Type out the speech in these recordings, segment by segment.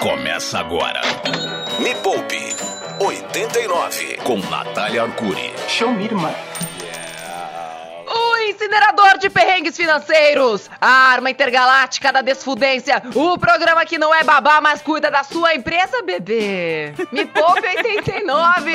Começa agora. Me Poupe 89 com Natália Arcuri. Show me, irmã. O incinerador de perrengues financeiros, a arma intergaláctica da desfudência, o programa que não é babá, mas cuida da sua empresa, bebê. Me Poupe 89.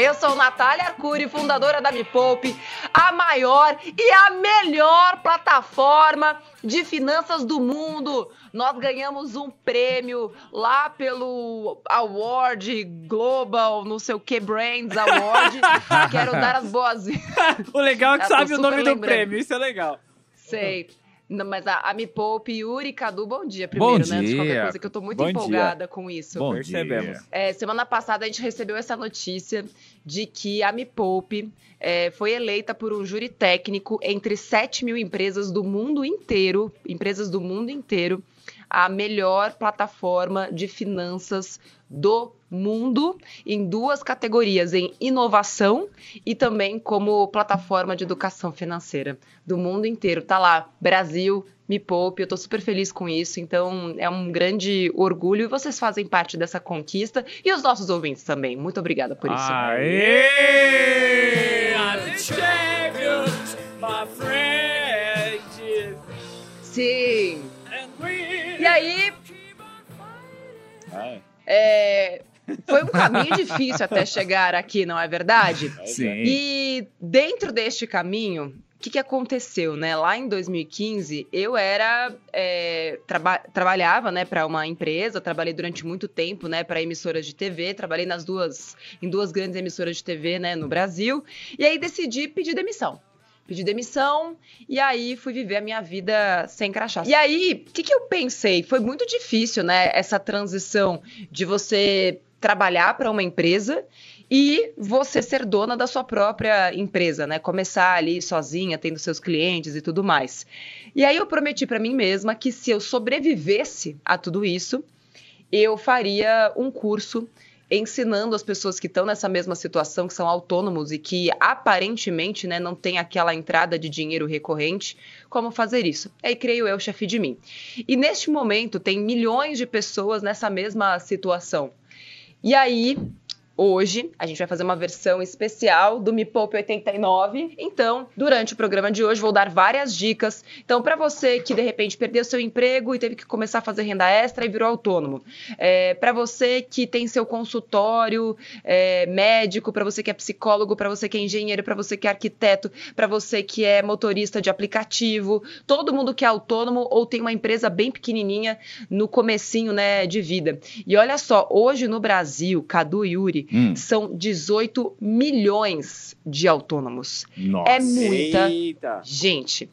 Eu sou Natália Arcuri, fundadora da Me Poupe, a maior e a melhor plataforma de finanças do mundo. Nós ganhamos um prêmio lá pelo Award Global, não sei o que, Brands Award. Quero dar as boas O legal é que Eu sabe o nome do lembrando. prêmio, isso é legal. Sei. Não, mas a, a Me Poupe, Yuri Cadu, bom dia primeiro, Bom né? Antes de qualquer dia. coisa, que eu tô muito Bom empolgada com isso. Bom Percebemos. dia. É, semana passada a gente recebeu essa notícia de que a Me Poupe é, foi eleita por um júri técnico entre 7 mil empresas do mundo inteiro, empresas do mundo inteiro, a melhor plataforma de finanças do mundo em duas categorias, em inovação e também como plataforma de educação financeira do mundo inteiro. Tá lá, Brasil, me poupe, eu tô super feliz com isso, então é um grande orgulho e vocês fazem parte dessa conquista e os nossos ouvintes também. Muito obrigada por isso. Aê! Friend. Sim. E aí, Ai, é, foi um caminho difícil até chegar aqui, não é verdade? Sim. E dentro deste caminho, o que, que aconteceu, né? Lá em 2015, eu era é, traba- trabalhava, né, para uma empresa. Trabalhei durante muito tempo, né, para emissoras de TV. Trabalhei nas duas, em duas grandes emissoras de TV, né, no Brasil. E aí decidi pedir demissão. Pedi demissão e aí fui viver a minha vida sem crachá. E aí, o que, que eu pensei? Foi muito difícil, né? Essa transição de você trabalhar para uma empresa e você ser dona da sua própria empresa, né? Começar ali sozinha, tendo seus clientes e tudo mais. E aí eu prometi para mim mesma que se eu sobrevivesse a tudo isso, eu faria um curso ensinando as pessoas que estão nessa mesma situação, que são autônomos e que aparentemente né, não tem aquela entrada de dinheiro recorrente, como fazer isso. Aí creio eu, chefe de mim. E neste momento tem milhões de pessoas nessa mesma situação. E aí, hoje, a gente vai fazer uma versão especial do Me Poupe 89. Então, durante o programa de hoje, vou dar várias dicas. Então, para você que de repente perdeu seu emprego e teve que começar a fazer renda extra e virou autônomo, é, para você que tem seu consultório é, médico, para você que é psicólogo, para você que é engenheiro, para você que é arquiteto, para você que é motorista de aplicativo, todo mundo que é autônomo ou tem uma empresa bem pequenininha no comecinho, né, de vida. E olha só, hoje no Brasil, Cadu e Yuri, Hum. são 18 milhões de autônomos. Nossa. É muita Eita. gente.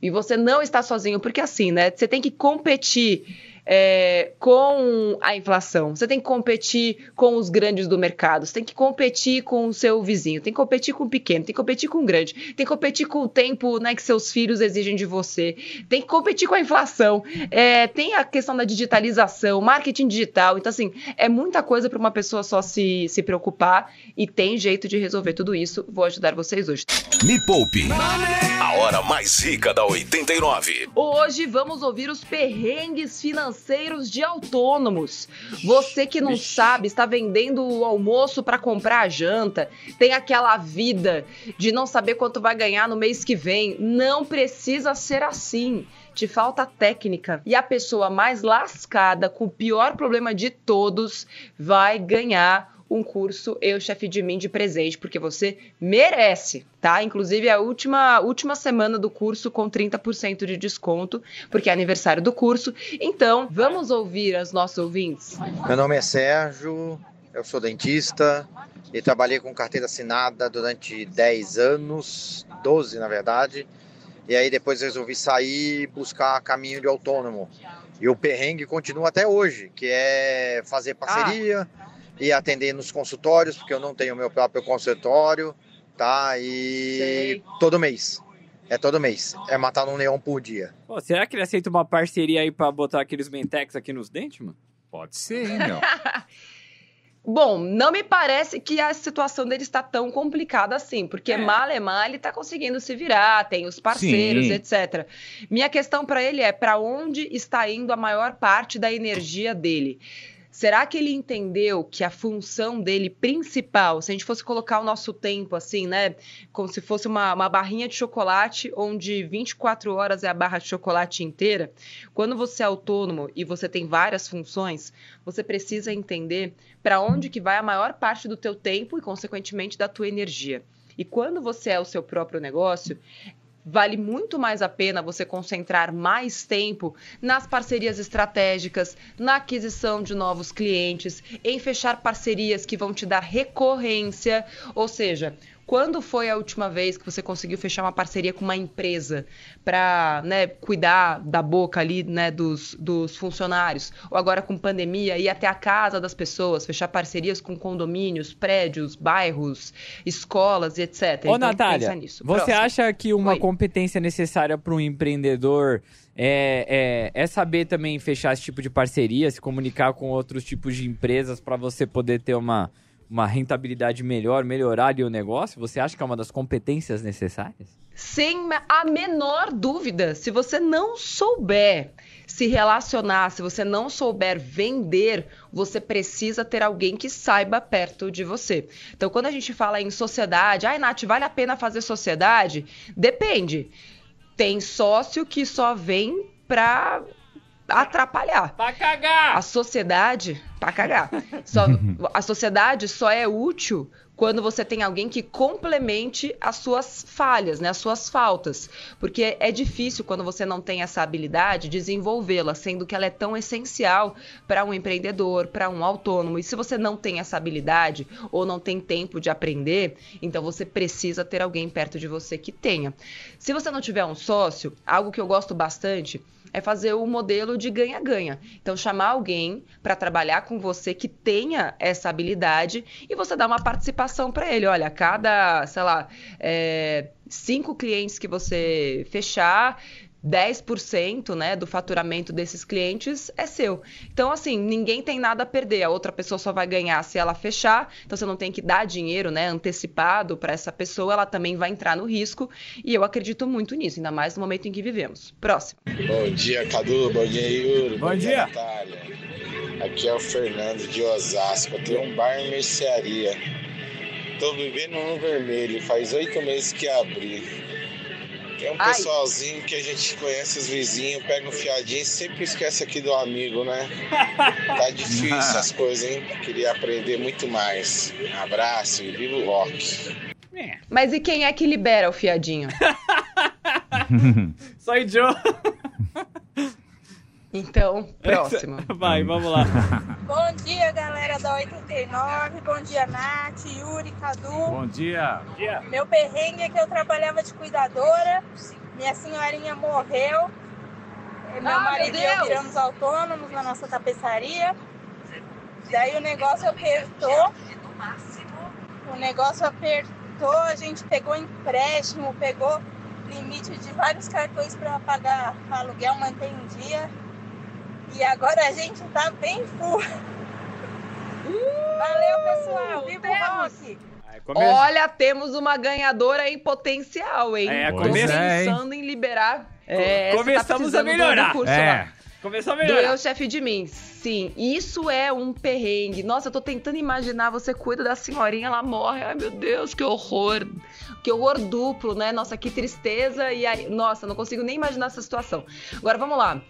E você não está sozinho, porque assim, né? Você tem que competir é, com a inflação, você tem que competir com os grandes do mercado, você tem que competir com o seu vizinho, tem que competir com o pequeno, tem que competir com o grande, tem que competir com o tempo né, que seus filhos exigem de você, tem que competir com a inflação, é, tem a questão da digitalização, marketing digital. Então, assim, é muita coisa para uma pessoa só se, se preocupar e tem jeito de resolver tudo isso. Vou ajudar vocês hoje. Me Poupe. A hora mais rica da 89. Hoje vamos ouvir os perrengues financeiros de autônomos. Você que não sabe, está vendendo o almoço para comprar a janta, tem aquela vida de não saber quanto vai ganhar no mês que vem. Não precisa ser assim. Te falta técnica. E a pessoa mais lascada, com o pior problema de todos, vai ganhar um curso Eu Chefe de Mim de presente, porque você merece, tá? Inclusive é a última, última semana do curso com 30% de desconto, porque é aniversário do curso. Então, vamos ouvir as nossos ouvintes? Meu nome é Sérgio, eu sou dentista e trabalhei com carteira assinada durante 10 anos, 12 na verdade. E aí depois resolvi sair e buscar caminho de autônomo. E o perrengue continua até hoje, que é fazer parceria e atender nos consultórios, porque eu não tenho meu próprio consultório, tá? E Sei. todo mês. É todo mês. É matar um leão por dia. Pô, será que ele aceita uma parceria aí pra botar aqueles Mentex aqui nos dentes, mano? Pode ser, hein, meu? Bom, não me parece que a situação dele está tão complicada assim, porque É. mal é mal, ele está conseguindo se virar, tem os parceiros, Sim. etc. Minha questão para ele é para onde está indo a maior parte da energia dele? Será que ele entendeu que a função dele principal, se a gente fosse colocar o nosso tempo assim, né, como se fosse uma, uma barrinha de chocolate, onde 24 horas é a barra de chocolate inteira, quando você é autônomo e você tem várias funções, você precisa entender para onde que vai a maior parte do teu tempo e, consequentemente, da tua energia. E quando você é o seu próprio negócio, vale muito mais a pena você concentrar mais tempo nas parcerias estratégicas, na aquisição de novos clientes, em fechar parcerias que vão te dar recorrência, ou seja, quando foi a última vez que você conseguiu fechar uma parceria com uma empresa para né, cuidar da boca ali né, dos, dos funcionários? Ou agora com pandemia, ir até a casa das pessoas, fechar parcerias com condomínios, prédios, bairros, escolas e etc. Ô, Então, Natália, você Próximo. acha que uma Oi. competência necessária para um empreendedor é, é, é saber também fechar esse tipo de parceria, se comunicar com outros tipos de empresas para você poder ter uma, uma rentabilidade melhor, melhorar ali o negócio? Você acha que é uma das competências necessárias? Sem a menor dúvida, se você não souber se relacionar, se você não souber vender, você precisa ter alguém que saiba perto de você. Então, quando a gente fala em sociedade, ai, Nath, vale a pena fazer sociedade? Depende. Tem sócio que só vem pra atrapalhar. Pra cagar! A sociedade, pra cagar. Só, a sociedade só é útil quando você tem alguém que complemente as suas falhas, né, as suas faltas. Porque é difícil quando você não tem essa habilidade desenvolvê-la, sendo que ela é tão essencial para um empreendedor, para um autônomo. E se você não tem essa habilidade ou não tem tempo de aprender, então você precisa ter alguém perto de você que tenha. Se você não tiver um sócio, algo que eu gosto bastante é fazer o modelo de ganha-ganha. Então, chamar alguém para trabalhar com você que tenha essa habilidade e você dar uma participação para ele. Olha, cada, sei lá, é, cinco clientes que você fechar. 10% né, do faturamento desses clientes é seu. Então, assim, ninguém tem nada a perder. A outra pessoa só vai ganhar se ela fechar. Então, você não tem que dar dinheiro né, antecipado para essa pessoa. Ela também vai entrar no risco. E eu acredito muito nisso, ainda mais no momento em que vivemos. Próximo. Bom dia, Cadu. Bom dia, Yuri. Bom dia. Natália. Aqui é o Fernando de Osasco. Eu tenho um bar e mercearia. Tô vivendo no vermelho. Faz oito meses que abri. Tem um Ai. pessoalzinho que a gente conhece, os vizinhos, pega um fiadinho e sempre esquece aqui do amigo, né? Tá difícil as coisas, hein? Queria aprender muito mais. Abraço e viva o rock. É, Mas e quem é que libera o fiadinho? Só idiota. Então, próximo. Vai, vamos lá. Bom dia, galera da 89. Bom dia, Nath, Yuri, Cadu. Bom dia. Meu perrengue é que eu trabalhava de cuidadora. Minha senhorinha morreu. E Meu Ah, marido meu e eu viramos autônomos na nossa tapeçaria. Daí o negócio apertou. O negócio apertou, a gente pegou empréstimo, pegou limite de vários cartões para pagar aluguel, manter em dia. E agora a gente tá bem full. Valeu, pessoal. Viva o temos. rock! Aí, come- Olha, temos uma ganhadora em potencial, hein? É, é, pensando em liberar. É, tá Começamos a precisando do- melhorar. Curso É. lá. Começou a melhorar. eu, chefe de mim. Sim, isso é um perrengue. Nossa, eu tô tentando imaginar, você cuida da senhorinha, ela morre. Ai, meu Deus, que horror. Que horror duplo, né? Nossa, que tristeza. E aí, nossa, não consigo nem imaginar essa situação. Agora, vamos lá.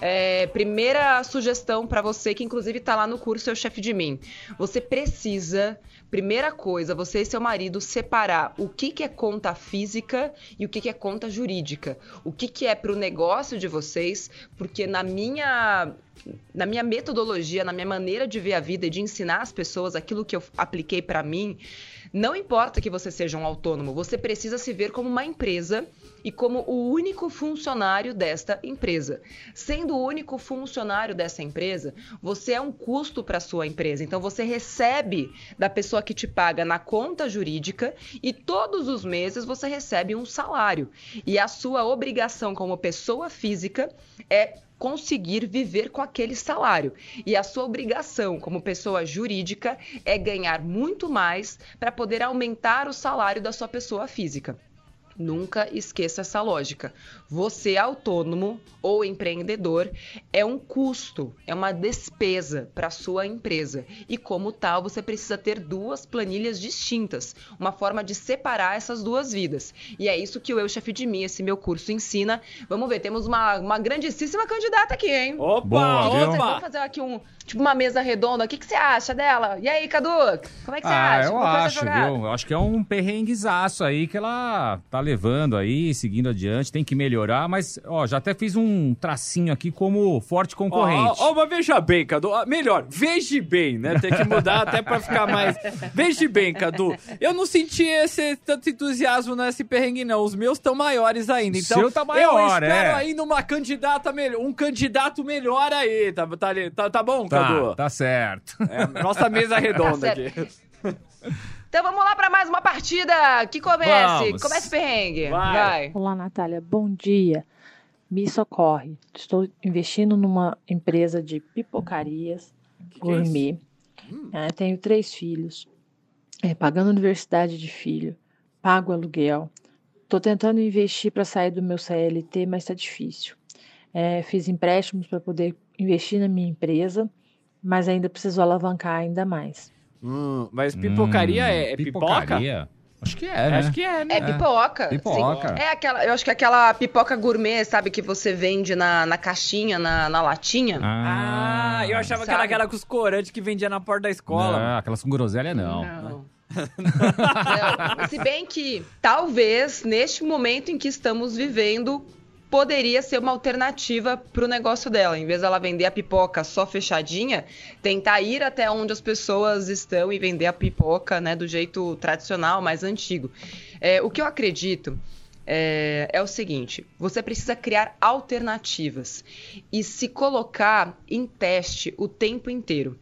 É, primeira sugestão pra você, que inclusive tá lá no curso Eu Chefe de Mim. Você precisa, primeira coisa, você e seu marido separar o que, que é conta física e o que, que é conta jurídica. O que, que é pro negócio de vocês, porque na minha na minha metodologia, na minha maneira de ver a vida e de ensinar as pessoas aquilo que eu apliquei para mim, não importa que você seja um autônomo, você precisa se ver como uma empresa e como o único funcionário desta empresa. Sendo o único funcionário dessa empresa, você é um custo para sua empresa. Então você recebe da pessoa que te paga na conta jurídica e todos os meses você recebe um salário. E a sua obrigação como pessoa física é conseguir viver com aquele salário. E a sua obrigação como pessoa jurídica é ganhar muito mais para poder aumentar o salário da sua pessoa física. Nunca esqueça essa lógica. Você autônomo ou empreendedor é um custo, é uma despesa para sua empresa. E como tal, você precisa ter duas planilhas distintas, uma forma de separar essas duas vidas. E é isso que o Eu Chefe de Mim, esse meu curso ensina. Vamos ver, temos uma, uma grandíssima candidata aqui, hein? Opa, Boa, viu? Vamos opa. fazer aqui um, tipo uma mesa redonda. O que, que você acha dela? E aí, Cadu? Como é que você Ah, acha? eu a acho, viu? Eu acho que é um perrenguezaço aí que ela tá levando aí, seguindo adiante, tem que melhorar, mas, ó, já até fiz um tracinho aqui como forte concorrente. Ó, ó, mas veja bem, Cadu. Melhor, veja bem, né? Tem que mudar até pra ficar mais. Veja bem, Cadu. Eu não senti esse tanto entusiasmo nesse perrengue, não. Os meus estão maiores ainda. Então, seu tá maior, eu espero é. ainda uma candidata melhor, um candidato melhor aí. Tá, tá, tá, tá bom, Cadu? Tá, tá certo. É, nossa mesa redonda Tá aqui. Então vamos lá para mais uma partida. Que comece. Vamos. Comece o perrengue. Vai. Vai. Olá, Natália. Bom dia. Me socorre. Estou investindo numa empresa de pipocarias Que que é gourmet. É, tenho três filhos. É, pagando universidade de filho. Pago aluguel. Estou tentando investir para sair do meu CLT, mas está difícil. É, fiz empréstimos para poder investir na minha empresa, mas ainda preciso alavancar ainda mais. Hum, mas pipocaria Hum, é, é pipoca? pipocaria? Acho que é, né? Acho que é, né? É pipoca. Pipoca. sim. É aquela, eu acho que é aquela pipoca gourmet, sabe, que você vende na, na caixinha, na, na latinha. Ah, eu achava que era Sabe? aquela com os corantes que vendia na porta da escola. Não, aquelas com groselha não. Não. Não, Se bem que, talvez, neste momento em que estamos vivendo, poderia ser uma alternativa para o negócio dela. Em vez dela vender a pipoca só fechadinha, tentar ir até onde as pessoas estão e vender a pipoca né, do jeito tradicional, mais antigo. É, o que eu acredito é, é o seguinte: você precisa criar alternativas e se colocar em teste o tempo inteiro.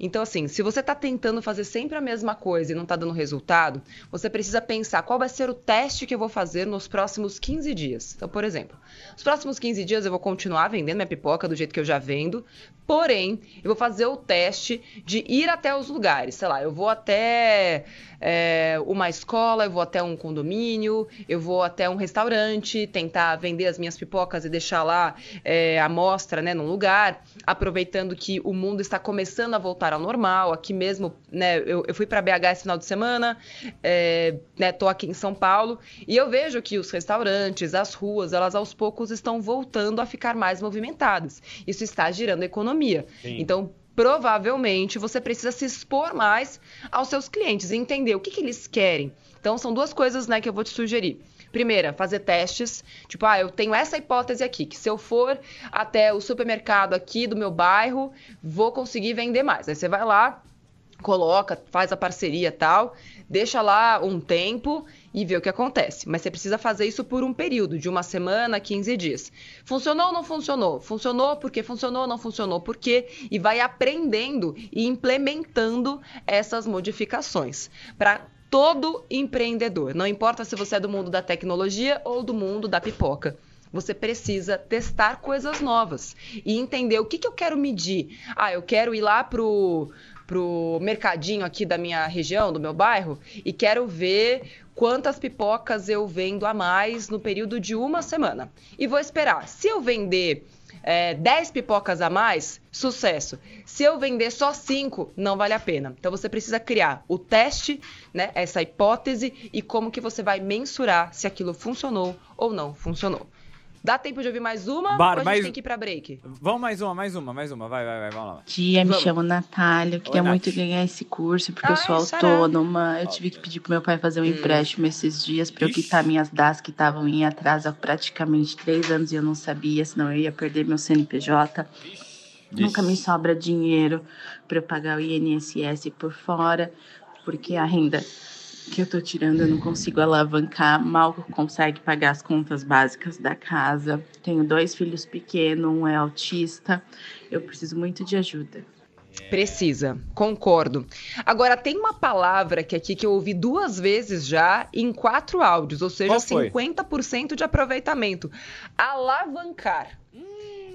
Então, assim, se você está tentando fazer sempre a mesma coisa e não está dando resultado, você precisa pensar qual vai ser o teste que eu vou fazer nos próximos 15 dias. Então, por exemplo, nos próximos 15 dias eu vou continuar vendendo minha pipoca do jeito que eu já vendo, porém, eu vou fazer o teste de ir até os lugares. Sei lá, eu vou até é, uma escola, eu vou até um condomínio, eu vou até um restaurante, tentar vender as minhas pipocas e deixar lá é, a mostra, né, num lugar, aproveitando que o mundo está começando a voltar ao normal. Aqui mesmo, né, eu, eu fui para BH esse final de semana, é, né, tô aqui em São Paulo e eu vejo que os restaurantes, as ruas, elas aos poucos estão voltando a ficar mais movimentadas. Isso está girando a economia. Então, provavelmente você precisa se expor mais aos seus clientes e entender o que, que eles querem. Então, são duas coisas né, que eu vou te sugerir. Primeira, fazer testes. Tipo, ah, eu tenho essa hipótese aqui, que se eu for até o supermercado aqui do meu bairro, vou conseguir vender mais. Aí você vai lá, coloca, faz a parceria tal, deixa lá um tempo e vê o que acontece. Mas você precisa fazer isso por um período, de uma semana, 15 dias. Funcionou ou não funcionou? Funcionou porque funcionou, não funcionou porque e vai aprendendo e implementando essas modificações para todo empreendedor. Não importa se você é do mundo da tecnologia ou do mundo da pipoca. Você precisa testar coisas novas e entender o que, que eu quero medir. Ah, eu quero ir lá pro pro mercadinho aqui da minha região, do meu bairro, e quero ver quantas pipocas eu vendo a mais no período de uma semana. E vou esperar. Se eu vender é, 10 pipocas a mais, sucesso. Se eu vender só 5, não vale a pena. Então você precisa criar o teste, né, essa hipótese e como que você vai mensurar se aquilo funcionou ou não funcionou. Dá tempo de ouvir mais uma Bora, ou a gente mais- tem que ir pra break? Vamos mais uma, mais uma, mais uma. Vai, vai, vai, vamos lá. dia, me Vamos. chamo Natália. Eu queria Oi, muito Nath. ganhar esse curso porque eu Ai, sou xará. autônoma. Eu tive que pedir pro meu pai fazer um empréstimo esses dias para eu Ixi. quitar minhas DAS que estavam em atraso há praticamente três anos e eu não sabia, senão eu ia perder meu CNPJ. Nunca me sobra dinheiro para eu pagar o INSS por fora, porque a renda que eu tô tirando, eu não consigo alavancar, mal consegue pagar as contas básicas da casa. Tenho dois filhos pequenos, um é autista. Eu preciso muito de ajuda. Precisa, concordo. Agora, tem uma palavra que aqui que eu ouvi duas vezes já em quatro áudios, ou seja, Qual foi? 50% de aproveitamento. Alavancar.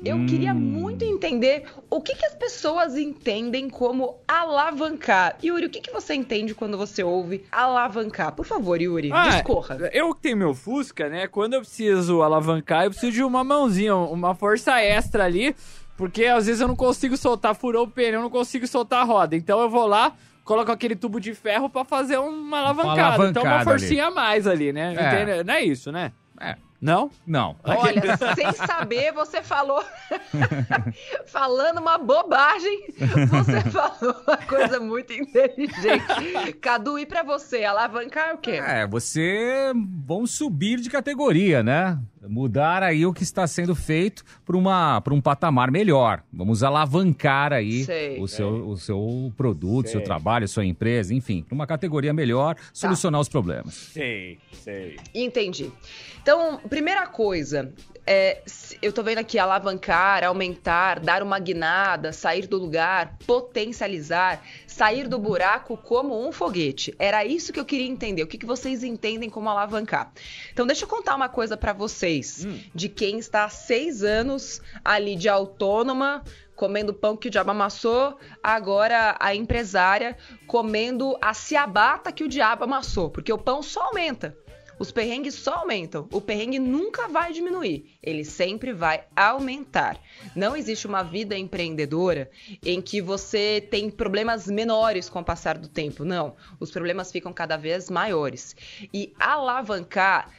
Eu Hum. queria muito entender o que, que as pessoas entendem como alavancar. Yuri, o que, que você entende quando você ouve alavancar? Por favor, Yuri, Ah, discorra. Eu que tenho meu Fusca, né? Quando eu preciso alavancar, eu preciso de uma mãozinha, uma força extra ali. Porque às vezes eu não consigo soltar, furou o pneu, eu não consigo soltar a roda. Então eu vou lá, coloco aquele tubo de ferro pra fazer uma alavancada. então uma alavancada forcinha a mais ali, né? É. Não é isso, né? É. Não? Não. Olha, sem saber, você falou. Falando uma bobagem, você falou uma coisa muito inteligente. Cadu, e pra você? Alavancar o quê? É, você vamos subir de categoria, né? Mudar aí o que está sendo feito para uma para um patamar melhor. Vamos alavancar aí Sei. o seu o seu produto, seu Sei. trabalho, sua empresa, enfim, para uma categoria melhor, solucionar os problemas. Sei, sei. Entendi. Então, primeira coisa, é, eu tô vendo aqui alavancar, aumentar, dar uma guinada, sair do lugar, potencializar, sair do buraco como um foguete. Era isso que eu queria entender. O que, que vocês entendem como alavancar? Então, deixa eu contar uma coisa pra vocês, de quem está há seis anos ali de autônoma, comendo pão que o diabo amassou, agora a empresária comendo a ciabata que o diabo amassou, porque o pão só aumenta. Os perrengues só aumentam. O perrengue nunca vai diminuir. Ele sempre vai aumentar. Não existe uma vida empreendedora em que você tem problemas menores com o passar do tempo. Não. Os problemas ficam cada vez maiores. E alavancar.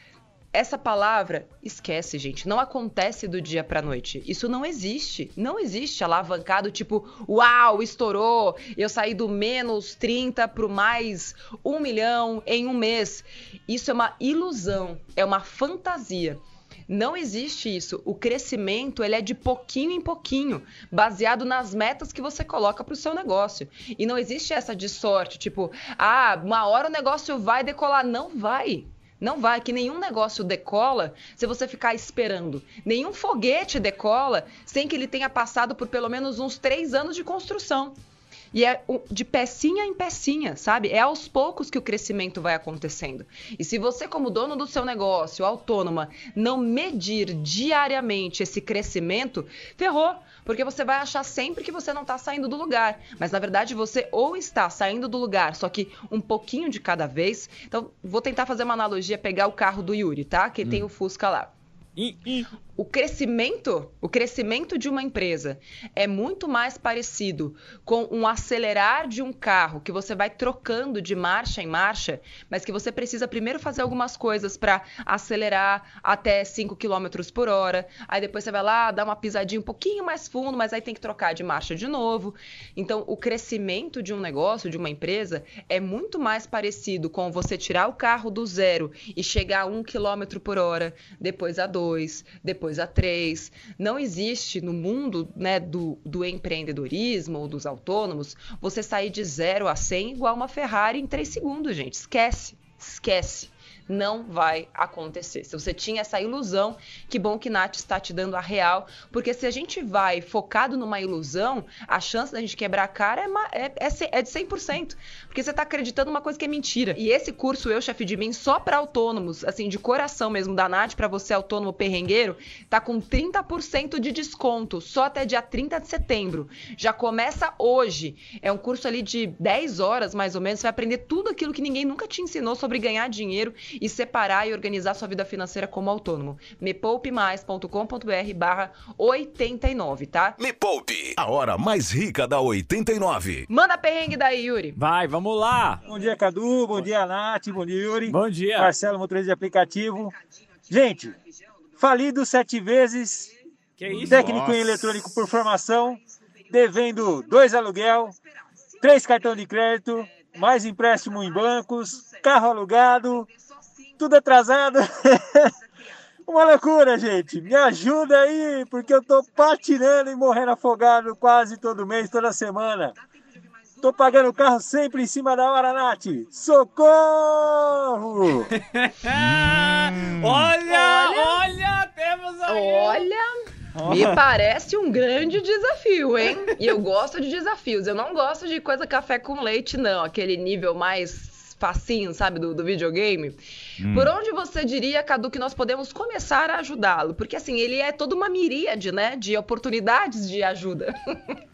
Essa palavra, esquece, gente, não acontece do dia pra noite. Isso não existe. Não existe alavancado tipo, uau, estourou, eu saí do menos 30 pro mais 1 milhão em um mês. Isso é uma ilusão, é uma fantasia. Não existe isso. O crescimento ele é de pouquinho em pouquinho, baseado nas metas que você coloca para o seu negócio. E não existe essa de sorte, tipo, ah, uma hora o negócio vai decolar. Não vai. Não vai, que nenhum negócio decola se você ficar esperando. Nenhum foguete decola sem que ele tenha passado por pelo menos uns três anos de construção. E é de pecinha em pecinha, sabe? É aos poucos que o crescimento vai acontecendo. E se você, como dono do seu negócio, autônoma, não medir diariamente esse crescimento, ferrou. Porque você vai achar sempre que você não está saindo do lugar. Mas na verdade você ou está saindo do lugar, só que um pouquinho de cada vez. Então, vou tentar fazer uma analogia, pegar o carro do Yuri, tá? Que tem o Fusca lá. O crescimento, o crescimento de uma empresa é muito mais parecido com um acelerar de um carro que você vai trocando de marcha em marcha, mas que você precisa primeiro fazer algumas coisas para acelerar até 5 km por hora, aí depois você vai lá, dá uma pisadinha um pouquinho mais fundo, mas aí tem que trocar de marcha de novo. Então, o crescimento de um negócio, de uma empresa, é muito mais parecido com você tirar o carro do zero e chegar a 1 km por hora, depois a 2, depois a 3. Não existe no mundo né, do, do empreendedorismo ou dos autônomos você sair de 0 a 100 igual uma Ferrari em 3 segundos, gente. Esquece, esquece. Não vai acontecer. Se você tinha essa ilusão, que bom que Nath está te dando a real, porque se a gente vai focado numa ilusão, a chance da gente quebrar a cara é, é, é, é de 100%. Porque você está acreditando numa coisa que é mentira. E esse curso Eu, Chefe de Mim, só para autônomos, assim, de coração mesmo, da Nath, para você autônomo perrengueiro, tá com 30% de desconto, só até dia 30 de setembro. Já começa hoje. É um curso ali de 10 horas, mais ou menos. Você vai aprender tudo aquilo que ninguém nunca te ensinou sobre ganhar dinheiro e separar e organizar sua vida financeira como autônomo. mepoupemais.com.br barra 89, tá? Me Poupe, a hora mais rica da 89. Manda perrengue daí, Yuri. Vai, vamos lá. Bom dia, Cadu. Bom dia, Nath. Bom dia, Yuri. Bom dia. Marcelo, motorista de aplicativo. Gente, falido sete vezes. Que isso? Técnico Nossa. em eletrônico por formação. Devendo dois aluguel, três cartão de crédito, mais empréstimo em bancos, carro alugado, tudo atrasado. Uma loucura, gente. Me ajuda aí, porque eu tô patinando e morrendo afogado quase todo mês, toda semana. Tô pagando o carro sempre em cima da hora, Nath. Socorro! olha, olha, temos aí. Olha. Me parece um grande desafio, hein? E eu gosto de desafios. Eu não gosto de coisa café com leite, não. Aquele nível mais facinho, sabe, do, do videogame. Hum. Por onde você diria, Cadu, que nós podemos começar a ajudá-lo? Porque, assim, ele é toda uma miríade, né, de oportunidades de ajuda.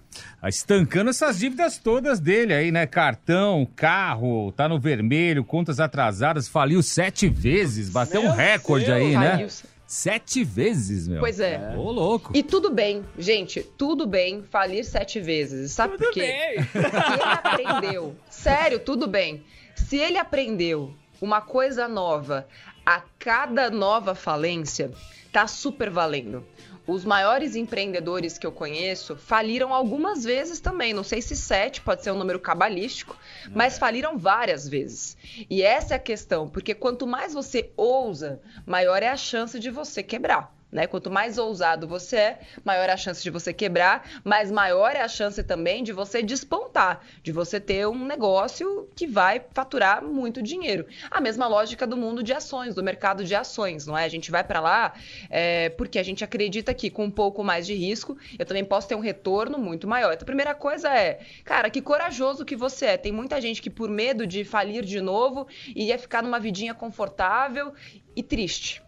Tá estancando essas dívidas todas dele aí, né? Cartão, carro, tá no vermelho, contas atrasadas, faliu sete vezes, bateu Meu um recorde Deus. aí, né? Sete vezes, meu. Pois é. Ô, louco. E tudo bem, gente, tudo bem falir sete vezes. Sabe tudo por quê? Bem. Ele aprendeu, sério, tudo bem. Se ele aprendeu uma coisa nova a cada nova falência, tá super valendo. Os maiores empreendedores que eu conheço faliram algumas vezes também. Não sei se sete pode ser um número cabalístico, mas faliram várias vezes. E essa é a questão, porque quanto mais você ousa, maior é a chance de você quebrar. Né? Quanto mais ousado você é, maior é a chance de você quebrar, mas maior é a chance também de você despontar, de você ter um negócio que vai faturar muito dinheiro. A mesma lógica do mundo de ações, do mercado de ações, não é? A gente vai para lá é, porque a gente acredita que com um pouco mais de risco eu também posso ter um retorno muito maior. Então, a primeira coisa é, cara, que corajoso que você é. Tem muita gente que por medo de falir de novo iria ficar numa vidinha confortável e triste.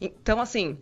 Então, assim,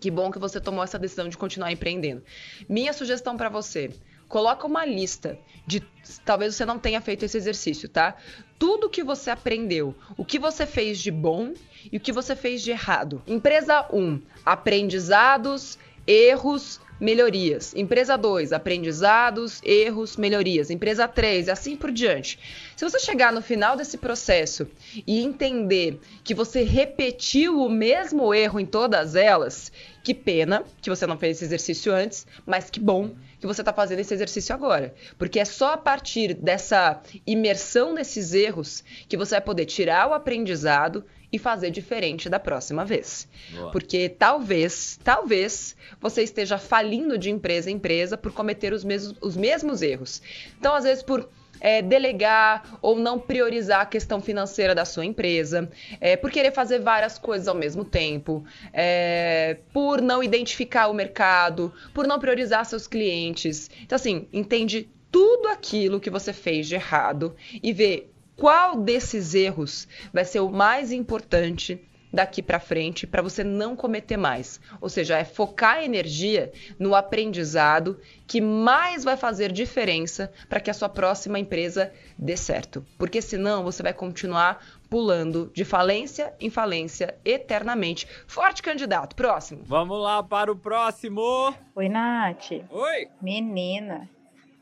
que bom que você tomou essa decisão de continuar empreendendo. Minha sugestão para você: coloca uma lista de talvez você não tenha feito esse exercício, tá? Tudo que você aprendeu, o que você fez de bom e o que você fez de errado. Empresa 1, aprendizados, erros, melhorias. Empresa 2, aprendizados, erros, melhorias. Empresa 3, assim por diante. Se você chegar no final desse processo e entender que você repetiu o mesmo erro em todas elas, que pena que você não fez esse exercício antes, mas que bom que você está fazendo esse exercício agora. Porque é só a partir dessa imersão nesses erros que você vai poder tirar o aprendizado e fazer diferente da próxima vez. Boa. Porque talvez, talvez você esteja falindo de empresa em empresa por cometer os mesmos, os mesmos erros. Então, às vezes, por é, delegar ou não priorizar a questão financeira da sua empresa, é, por querer fazer várias coisas ao mesmo tempo, é, por não identificar o mercado, por não priorizar seus clientes. Então, assim, entende tudo aquilo que você fez de errado e vê qual desses erros vai ser o mais importante daqui para frente para você não cometer mais. Ou seja, é focar a energia no aprendizado que mais vai fazer diferença para que a sua próxima empresa dê certo. Porque senão você vai continuar pulando de falência em falência eternamente. Forte candidato, próximo. Vamos lá para o próximo. Oi, Nath. Oi. Menina,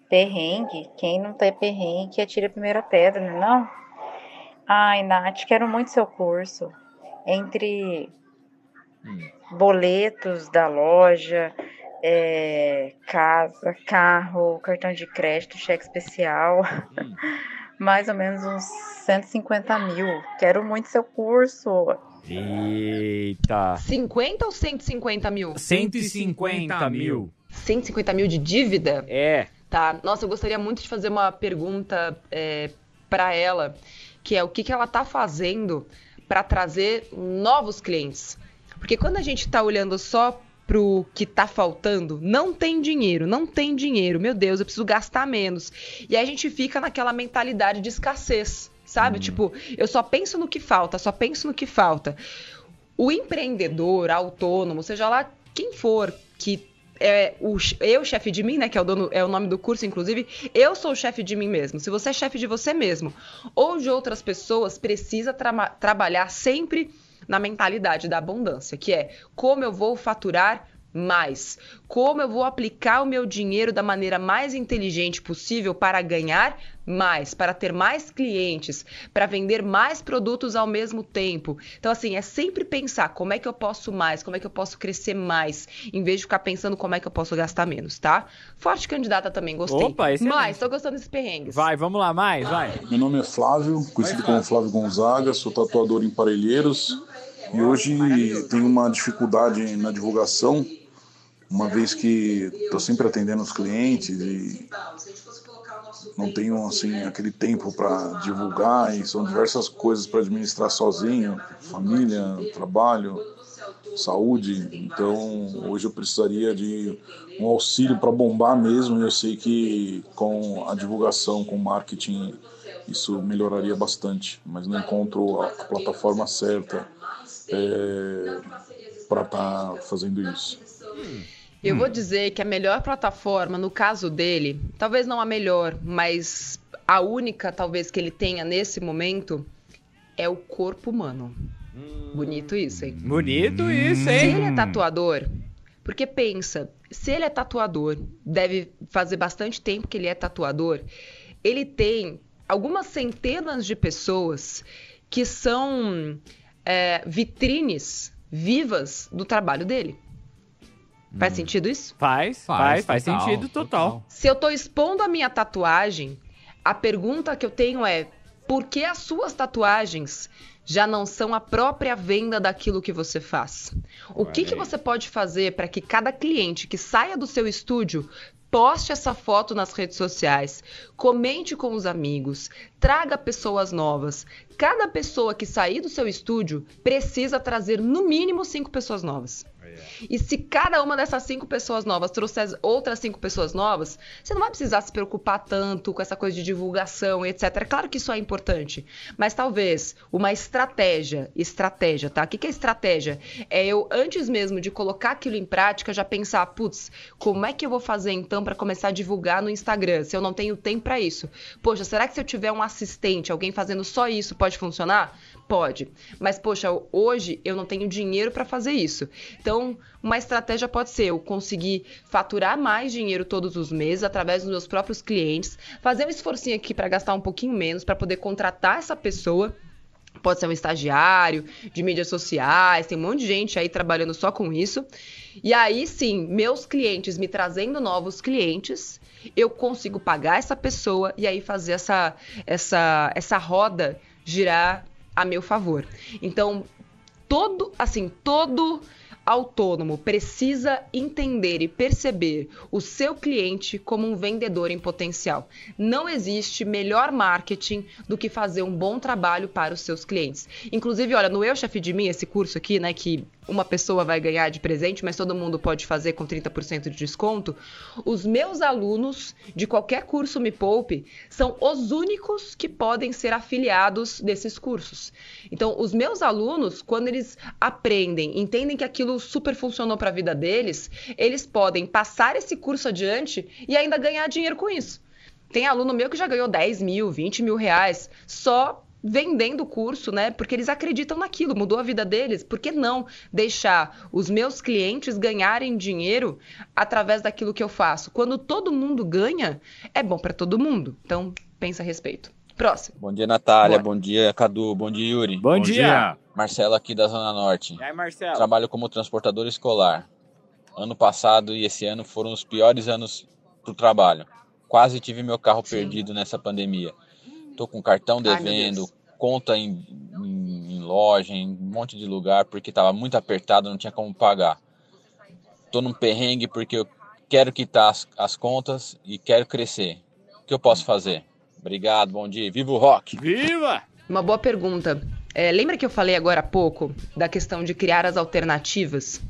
Perrengue? Quem não tem perrengue que atira a primeira pedra, não é não? Ai, Nath, quero muito seu curso. Entre hum. boletos da loja, é, casa, carro, cartão de crédito, cheque especial, hum. mais ou menos uns 150 mil. Quero muito seu curso. Eita! 50 ou 150 mil? 150 mil. 150 mil de dívida? É. Tá. Nossa, eu gostaria muito de fazer uma pergunta é, para ela, que é o que, que ela tá fazendo para trazer novos clientes. Porque quando a gente está olhando só pro que tá faltando, não tem dinheiro, não tem dinheiro, meu Deus, eu preciso gastar menos. E aí a gente fica naquela mentalidade de escassez, sabe? Hum. Tipo, eu só penso no que falta, só penso no que falta. O empreendedor, autônomo, seja lá quem for que é, o, eu, chefe de mim, né? Que é o, dono, é o nome do curso, inclusive, eu sou o chefe de mim mesmo. Se você é chefe de você mesmo ou de outras pessoas, precisa tra trabalhar sempre na mentalidade da abundância, que é como eu vou faturar mais? Como eu vou aplicar o meu dinheiro da maneira mais inteligente possível para ganhar mais, para ter mais clientes, para vender mais produtos ao mesmo tempo? Então, assim, é sempre pensar como é que eu posso mais, como é que eu posso crescer mais, em vez de ficar pensando como é que eu posso gastar menos, tá? Forte candidata também, gostei. Opa, esse Mais, tô gostando desses perrengues. Vai, vamos lá, mais, vai. Meu nome é Flávio, conhecido como Flávio Gonzaga, sou tatuador em Parelheiros. E hoje tenho uma dificuldade na divulgação uma vez que estou sempre atendendo os clientes e não tenho assim aquele tempo para divulgar e são diversas coisas para administrar sozinho, família, trabalho, saúde. Então hoje eu precisaria de um auxílio para bombar mesmo. E eu sei que com a divulgação, com o marketing, isso melhoraria bastante. Mas não encontro a, plataforma certa é, para estar tá fazendo isso. Eu vou dizer que a melhor plataforma, no caso dele, talvez não a melhor, mas a única, talvez, que ele tenha nesse momento, é o corpo humano. Bonito isso, hein? Bonito isso, hein? Se ele é tatuador, porque pensa, se ele é tatuador, deve fazer bastante tempo que ele é tatuador, ele tem algumas centenas de pessoas que são é, vitrines vivas do trabalho dele. Faz hum. sentido isso? Faz, faz, faz, faz sentido total. total. Se eu tô expondo a minha tatuagem, a pergunta que eu tenho é: por que as suas tatuagens já não são a própria venda daquilo que você faz? O que, que você pode fazer para que cada cliente que saia do seu estúdio poste essa foto nas redes sociais, comente com os amigos, traga pessoas novas. Cada pessoa que sair do seu estúdio precisa trazer no mínimo cinco pessoas novas. E se cada uma dessas cinco pessoas novas trouxer outras cinco pessoas novas, você não vai precisar se preocupar tanto com essa coisa de divulgação, etc. É claro que isso é importante, mas talvez uma estratégia, estratégia, tá? O que é estratégia? É eu, antes mesmo de colocar aquilo em prática, já pensar, putz, como é que eu vou fazer então para começar a divulgar no Instagram, se eu não tenho tempo para isso? Poxa, será que se eu tiver um assistente, alguém fazendo só isso, pode funcionar? Pode. Mas, poxa, hoje eu não tenho dinheiro para fazer isso. Então, uma estratégia pode ser eu conseguir faturar mais dinheiro todos os meses através dos meus próprios clientes, fazer um esforcinho aqui para gastar um pouquinho menos, para poder contratar essa pessoa pode ser um estagiário de mídias sociais, tem um monte de gente aí trabalhando só com isso. E aí sim, meus clientes me trazendo novos clientes, eu consigo pagar essa pessoa e aí fazer essa essa essa roda girar a meu favor. Então, todo, assim, todo autônomo precisa entender e perceber o seu cliente como um vendedor em potencial. Não existe melhor marketing do que fazer um bom trabalho para os seus clientes. Inclusive, olha, no Eu Chefe de Mim, esse curso aqui, né, que uma pessoa vai ganhar de presente, mas todo mundo pode fazer com 30% de desconto. Os meus alunos de qualquer curso Me Poupe são os únicos que podem ser afiliados desses cursos. Então, os meus alunos, quando eles aprendem, entendem que aquilo super funcionou para a vida deles, eles podem passar esse curso adiante e ainda ganhar dinheiro com isso. Tem aluno meu que já ganhou 10 mil, 20 mil reais só vendendo o curso, né? Porque eles acreditam naquilo, mudou a vida deles. Por que não deixar os meus clientes ganharem dinheiro através daquilo que eu faço? Quando todo mundo ganha, é bom para todo mundo. Então, pensa a respeito. Próximo. Bom dia, Natália. Bora. Bom dia, Cadu. Bom dia, Yuri. Bom, Bom dia. dia. Marcelo aqui da Zona Norte. E aí, Marcelo? Trabalho como transportador escolar. Ano passado e esse ano foram os piores anos pro trabalho. Quase tive meu carro Sim. perdido nessa pandemia. Tô com cartão devendo, Ai, conta em, em, em, loja, em um monte de lugar, porque tava muito apertado, não tinha como pagar. Tô num perrengue porque eu quero quitar as, as contas e quero crescer. O que eu posso fazer? Obrigado, bom dia. Viva o rock! Viva! Uma boa pergunta. É, lembra que eu falei agora há pouco da questão de criar as alternativas?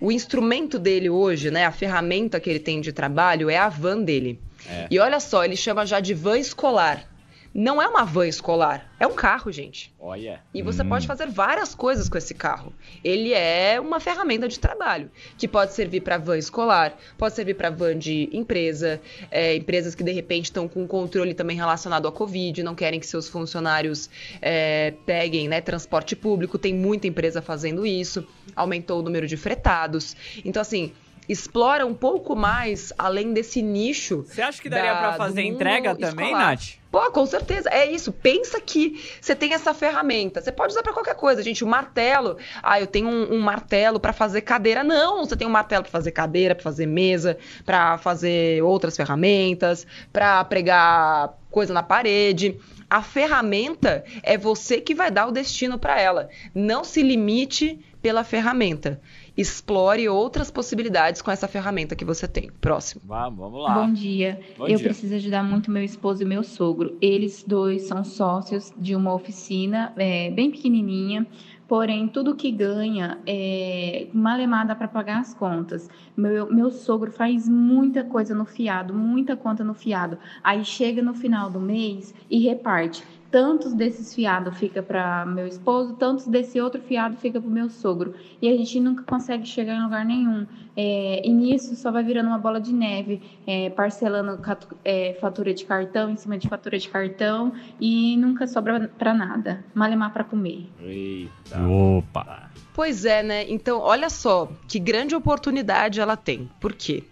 O instrumento dele hoje, né, a ferramenta que ele tem de trabalho é a van dele. É. E olha só, ele chama já de van escolar não é uma van escolar, é um carro, gente. Olha. E você hum. pode fazer várias coisas com esse carro. Ele é uma ferramenta de trabalho que pode servir para van escolar, pode servir para van de empresa, é, empresas que de repente estão com controle também relacionado à Covid, não querem que seus funcionários é, peguem né, transporte público. Tem muita empresa fazendo isso, aumentou o número de fretados. Então, assim, explora um pouco mais além desse nicho. Você acha que daria para fazer entrega também, escolar. Nath? Pô, com certeza. É isso. Pensa que você tem essa ferramenta. Você pode usar para qualquer coisa, gente. O martelo. Ah, eu tenho um, um martelo para fazer cadeira. Não, você tem um martelo para fazer cadeira, para fazer mesa, para fazer outras ferramentas, para pregar coisa na parede. A ferramenta é você que vai dar o destino para ela. Não se limite pela ferramenta. Explore outras possibilidades com essa ferramenta que você tem. Próximo. Vamos, vamos lá. Bom dia. Bom eu dia. preciso ajudar muito meu esposo e meu sogro. Eles dois são sócios de uma oficina é, bem pequenininha. Porém, tudo que ganha é malemada para pagar as contas. Meu, meu sogro faz muita coisa no fiado, muita conta no fiado. Aí chega no final do mês e reparte. Tantos desses fiados fica para meu esposo, tantos desse outro fiado fica para o meu sogro. E a gente nunca consegue chegar em lugar nenhum. É, e nisso só vai virando uma bola de neve, é, parcelando é, fatura de cartão em cima de fatura de cartão e nunca sobra para nada. Malemar para comer. Eita. Opa! Pois é, né? Então, olha só que grande oportunidade ela tem. Por quê?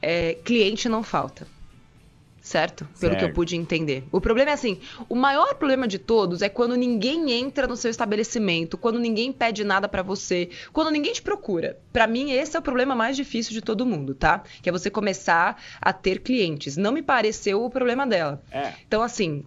É, cliente não falta. Certo? Pelo que eu Certo. pude entender. O problema é assim: o maior problema de todos é quando ninguém entra no seu estabelecimento, quando ninguém pede nada pra você, quando ninguém te procura. Pra mim, esse é o problema mais difícil de todo mundo, tá? Que é você começar a ter clientes. Não me pareceu o problema dela. É. Então, assim,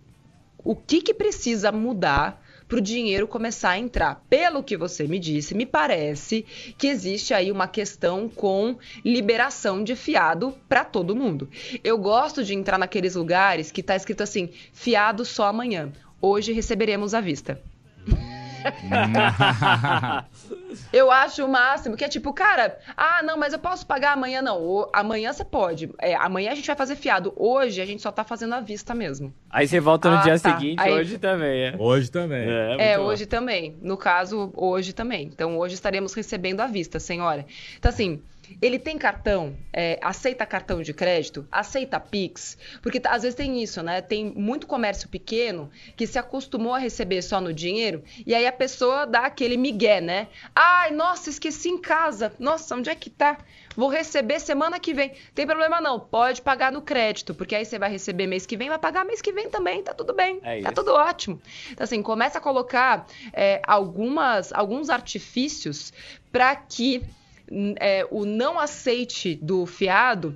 o que, que precisa mudar para o dinheiro começar a entrar? Pelo que você me disse, me parece que existe aí uma questão com liberação de fiado para todo mundo. Eu gosto de entrar naqueles lugares que tá escrito assim: fiado só amanhã. Hoje receberemos à vista. Eu acho o máximo, que é tipo, cara, ah, não, mas eu posso pagar amanhã, não. O- amanhã você pode. É, amanhã a gente vai fazer fiado. Hoje a gente só tá fazendo à vista mesmo. Aí você volta no Ah, dia tá. seguinte, Aí- hoje também, é. Hoje também. É, É, muito bom. hoje também. No caso, hoje também. Então, hoje estaremos recebendo à vista, senhora. Então, assim, ele tem cartão, é, aceita cartão de crédito, aceita Pix, porque tá- às vezes tem isso, né? Tem muito comércio pequeno que se acostumou a receber só no dinheiro e aí a pessoa dá aquele migué, né? Ai, nossa, esqueci em casa. Nossa, onde é que tá? Vou receber semana que vem. Tem problema não, pode pagar no crédito, porque aí você vai receber mês que vem, vai pagar mês que vem também, tá tudo bem. É tá tudo ótimo. Então, assim, começa a colocar é, algumas, alguns artifícios para que é, o não aceite do fiado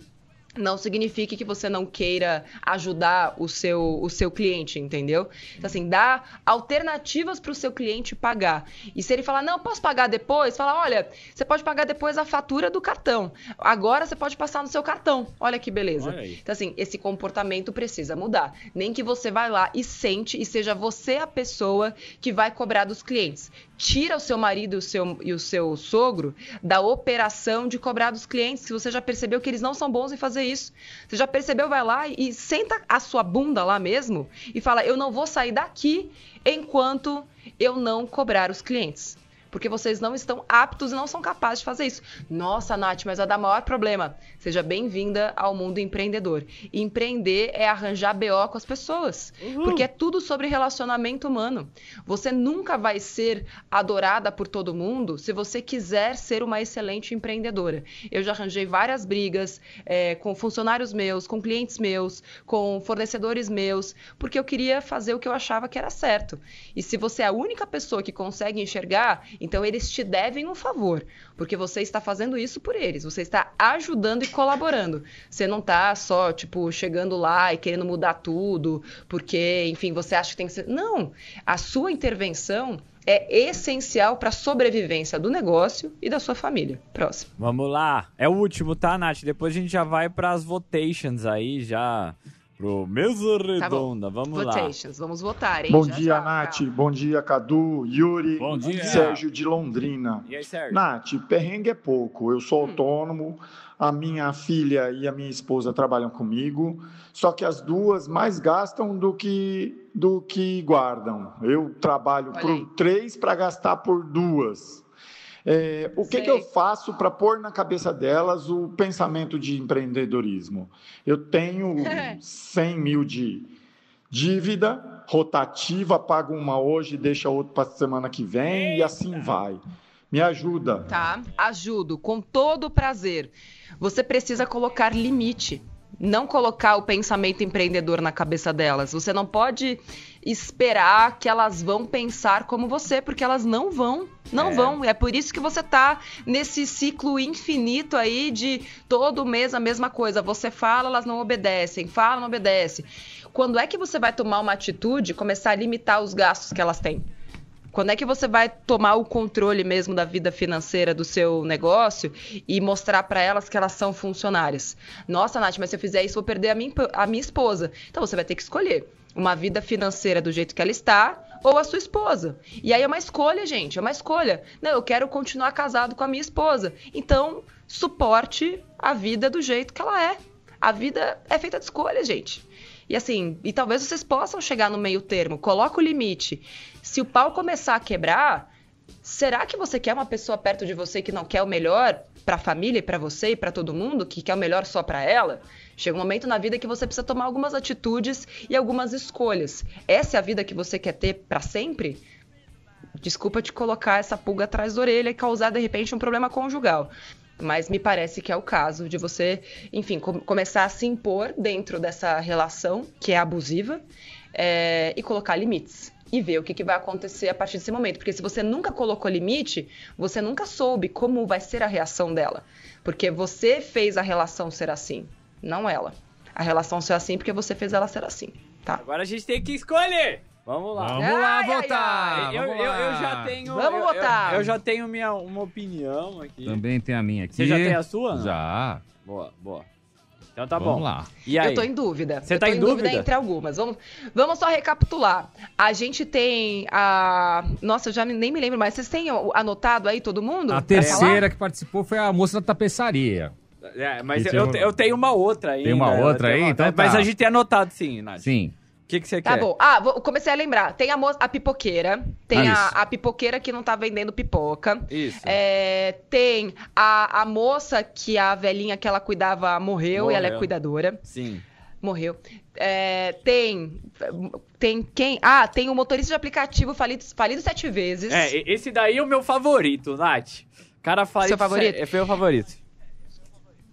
não signifique que você não queira ajudar o seu, o seu cliente, entendeu? Então, assim, dá alternativas para o seu cliente pagar. E se ele falar, não, posso pagar depois? Fala, olha, você pode pagar depois a fatura do cartão. Agora você pode passar no seu cartão. Olha que beleza. Olha. Então, assim, esse comportamento precisa mudar. Nem que você vai lá e sente e seja você a pessoa que vai cobrar dos clientes. Tira o seu marido e o seu, e o seu sogro da operação de cobrar dos clientes, que você já percebeu que eles não são bons em fazer isso. Você já percebeu, vai lá e senta a sua bunda lá mesmo e fala: Eu não vou sair daqui enquanto eu não cobrar os clientes. Porque vocês não estão aptos e não são capazes de fazer isso. Nossa, Nath, mas vai dar maior problema. Seja bem-vinda ao mundo empreendedor. Empreender é arranjar BO com as pessoas. Porque é tudo sobre relacionamento humano. Você nunca vai ser adorada por todo mundo se você quiser ser uma excelente empreendedora. Eu já arranjei várias brigas é, com funcionários meus, com clientes meus, com fornecedores meus, porque eu queria fazer o que eu achava que era certo. E se você é a única pessoa que consegue enxergar, então eles te devem um favor, porque você está fazendo isso por eles, você está ajudando e colaborando. Você não está só, tipo, chegando lá e querendo mudar tudo, porque, enfim, você acha que tem que ser. Não! A sua intervenção é essencial para a sobrevivência do negócio e da sua família. Próximo. Vamos lá. É o último, tá, Nath? Depois a gente já vai pras votations aí, já pro mesa Tá redonda. Vamos lá. Votations, vamos votar, hein? Bom Já, dia, já. Nath. Bom dia, Cadu, Yuri. Bom dia. Sérgio de Londrina. E aí, Sérgio? Nath, perrengue é pouco. Eu Hum. sou autônomo, a minha filha e a minha esposa trabalham comigo, só que as duas mais gastam do que, do que guardam. Eu trabalho Olha por aí. três para gastar por duas. É, o que, Sei. que eu faço para pôr na cabeça delas o pensamento de empreendedorismo? Eu tenho 100 mil de dívida rotativa, pago uma hoje, deixa outra para semana que vem e assim vai. Me ajuda. Tá, ajudo com todo prazer. Você precisa colocar limite. Não colocar o pensamento empreendedor na cabeça delas. Você não pode esperar que elas vão pensar como você, porque elas não vão. Não É. vão. É por isso que você tá nesse ciclo infinito aí de todo mês a mesma coisa. Você fala, elas não obedecem. Fala, não obedece. Quando é que você vai tomar uma atitude e começar a limitar os gastos que elas têm? Quando é que você vai tomar o controle mesmo da vida financeira do seu negócio e mostrar para elas que elas são funcionárias? Nossa, Nath, mas se eu fizer isso, vou perder a minha, a minha esposa. Então você vai ter que escolher uma vida financeira do jeito que ela está ou a sua esposa. E aí é uma escolha, gente, é uma escolha. Não, eu quero continuar casado com a minha esposa. Então, suporte a vida do jeito que ela é. A vida é feita de escolha, gente. E assim, e talvez vocês possam chegar no meio termo. Coloca o limite. Se o pau começar a quebrar, será que você quer uma pessoa perto de você que não quer o melhor para a família e para você e para todo mundo, que quer o melhor só para ela? Chega um momento na vida que você precisa tomar algumas atitudes e algumas escolhas. Essa é a vida que você quer ter para sempre? Desculpa te colocar essa pulga atrás da orelha e causar de repente um problema conjugal. Mas me parece que é o caso de você, enfim, com começar a se impor dentro dessa relação que é abusiva é, e colocar limites e ver o que, que, vai acontecer a partir desse momento. Porque se você nunca colocou limite, você nunca soube como vai ser a reação dela. Porque você fez a relação ser assim, não ela. A relação ser assim porque você fez ela ser assim, tá? Agora a gente tem que escolher. Vamos lá. Vamos lá ai, votar. Ai, eu, eu, eu, já tenho. Vamos eu, votar. Eu, eu, já tenho minha, uma opinião aqui. Também tem a minha aqui. Você já tem a sua? Já. Boa, boa. Então tá Vamos bom. lá. E aí? Eu tô em dúvida. Você tá tô em, dúvida? dúvida entre algumas. Vamos, vamos só recapitular. A gente tem a. Nossa, eu já nem me lembro mais. Vocês têm anotado aí todo mundo? A terceira que participou foi a moça da tapeçaria. É, mas eu, eu, tenho uma outra aí. Tem uma outra aí? Uma... Então Mas tá. a gente tem anotado sim, Nath. Sim. O que, que você tá quer? Tá bom. Ah, vou, comecei a lembrar. Tem a, mo- a pipoqueira. Tem Ah, a, a pipoqueira que não tá vendendo pipoca. Isso. É, tem a, a moça que a velhinha que ela cuidava morreu, e ela é Morreu. cuidadora. Sim. Morreu. É, tem. Tem quem? Ah, tem o motorista de aplicativo falido, falido sete vezes. É, esse daí é o meu favorito, Nath. O cara fala. Seu favorito? É meu favorito.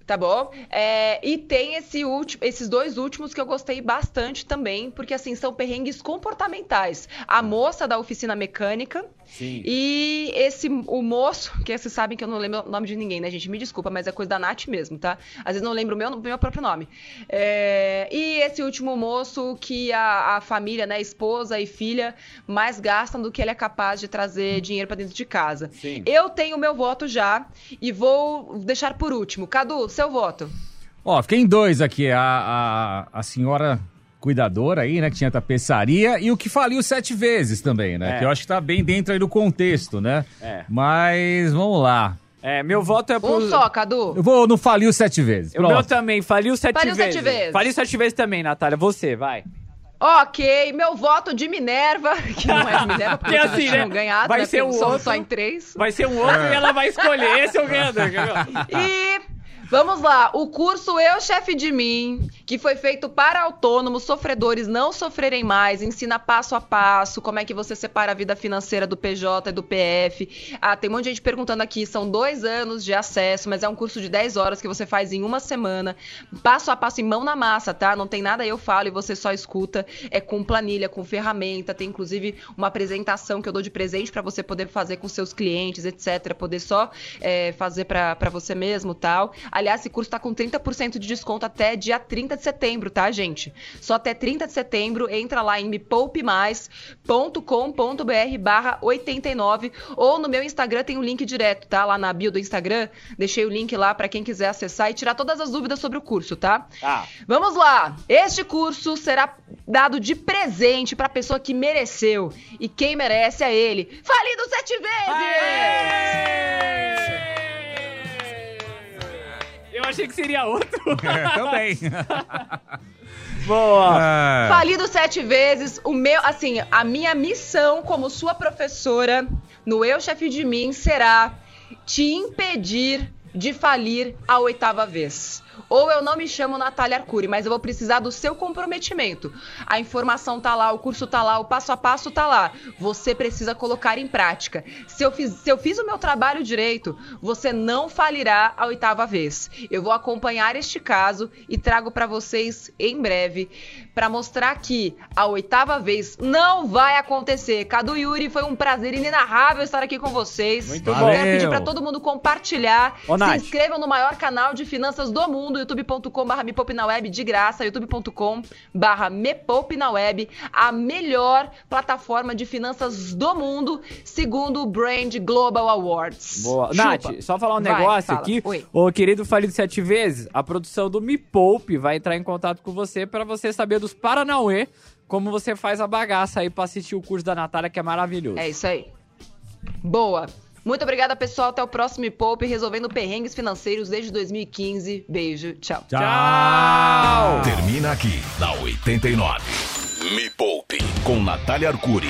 Tá bom? É, e tem esse último, esses dois últimos que eu gostei bastante também, porque assim, são perrengues comportamentais. A moça da oficina mecânica Sim. e esse o moço, que vocês sabem que eu não lembro o nome de ninguém, né, gente? Me desculpa, mas é coisa da Nath mesmo, tá? Às vezes não lembro o meu, meu próprio nome. É, e esse último moço que a, a família, né, esposa e filha, mais gastam do que ele é capaz de trazer dinheiro pra dentro de casa. Sim. Eu tenho o meu voto já e vou deixar por último. Cadu, seu voto. Ó, fiquei em dois aqui. A, a, a senhora cuidadora aí, né? Que tinha tapeçaria. E o que faliu sete vezes também, né? É. Que eu acho que tá bem dentro aí do contexto, né? É. Mas vamos lá. É, meu voto é pro. Um só, Cadu. Eu vou no faliu sete vezes. O meu também, faliu sete Faliu vezes. sete vezes. Faliu sete vezes também, Natália. Você, vai. Ok, meu voto de Minerva, que não é de Minerva, porque Que vocês assim, né? ganhado, Vai né? ser um outro. só em três. Vai ser um outro e ela vai escolher. Esse é o ganhador. entendeu? E vamos lá, o curso Eu Chefe de Mim, que foi feito para autônomos, sofredores não sofrerem mais, ensina passo a passo como é que você separa a vida financeira do PJ e do PF. Ah, tem um monte de gente perguntando aqui, são dois anos de acesso, mas é um curso de 10 horas que você faz em uma semana, passo a passo, em mão na massa, tá? Não tem nada eu falo e você só escuta, é com planilha, com ferramenta, tem inclusive uma apresentação que eu dou de presente para você poder fazer com seus clientes, etc, poder só é, fazer para você mesmo, tal. Aliás, esse curso tá com 30% de desconto até dia 30 de setembro, tá, gente? Só até 30 de setembro, entra lá em mepoupemais.com.br barra 89 ou no meu Instagram tem o link direto, tá? Lá na bio do Instagram, deixei o link lá para quem quiser acessar e tirar todas as dúvidas sobre o curso, tá? Tá. Vamos lá! Este curso será dado de presente pra pessoa que mereceu. E quem merece é ele. Falido sete vezes! Eu achei que seria outro. É, também. Boa. É. Falido sete vezes. O meu, assim, a minha missão como sua professora no Eu Chefe de Mim será te impedir de falir a oitava vez. Ou eu não me chamo Natália Arcuri, mas eu vou precisar do seu comprometimento. A informação tá lá, o curso tá lá, o passo a passo tá lá. Você precisa colocar em prática. Se eu fiz, se eu fiz o meu trabalho direito, você não falirá a oitava vez. Eu vou acompanhar este caso e trago para vocês em breve para mostrar que a oitava vez não vai acontecer. Cadu Yuri, foi um prazer inenarrável estar aqui com vocês. Muito Eu bom. Quero pedir para todo mundo compartilhar. Ô, se Nath. inscrevam no maior canal de finanças do mundo. Mundo, na web de graça, youtube.com/barra me poupe na web, a melhor plataforma de finanças do mundo, segundo o Brand Global Awards. Boa. Chupa. Nath, só falar um Vai, negócio fala. aqui. Oi. O querido Falido Sete Vezes, a produção do Me Poupe vai entrar em contato com você para você saber dos Paranauê, como você faz a bagaça aí pra assistir o curso da Natália, que é maravilhoso. É isso aí. Boa. Muito obrigada, pessoal. Até o próximo Me Poupe, resolvendo perrengues financeiros desde 2015. Beijo, tchau. Termina aqui, na 89. Me Poupe, com Natália Arcuri.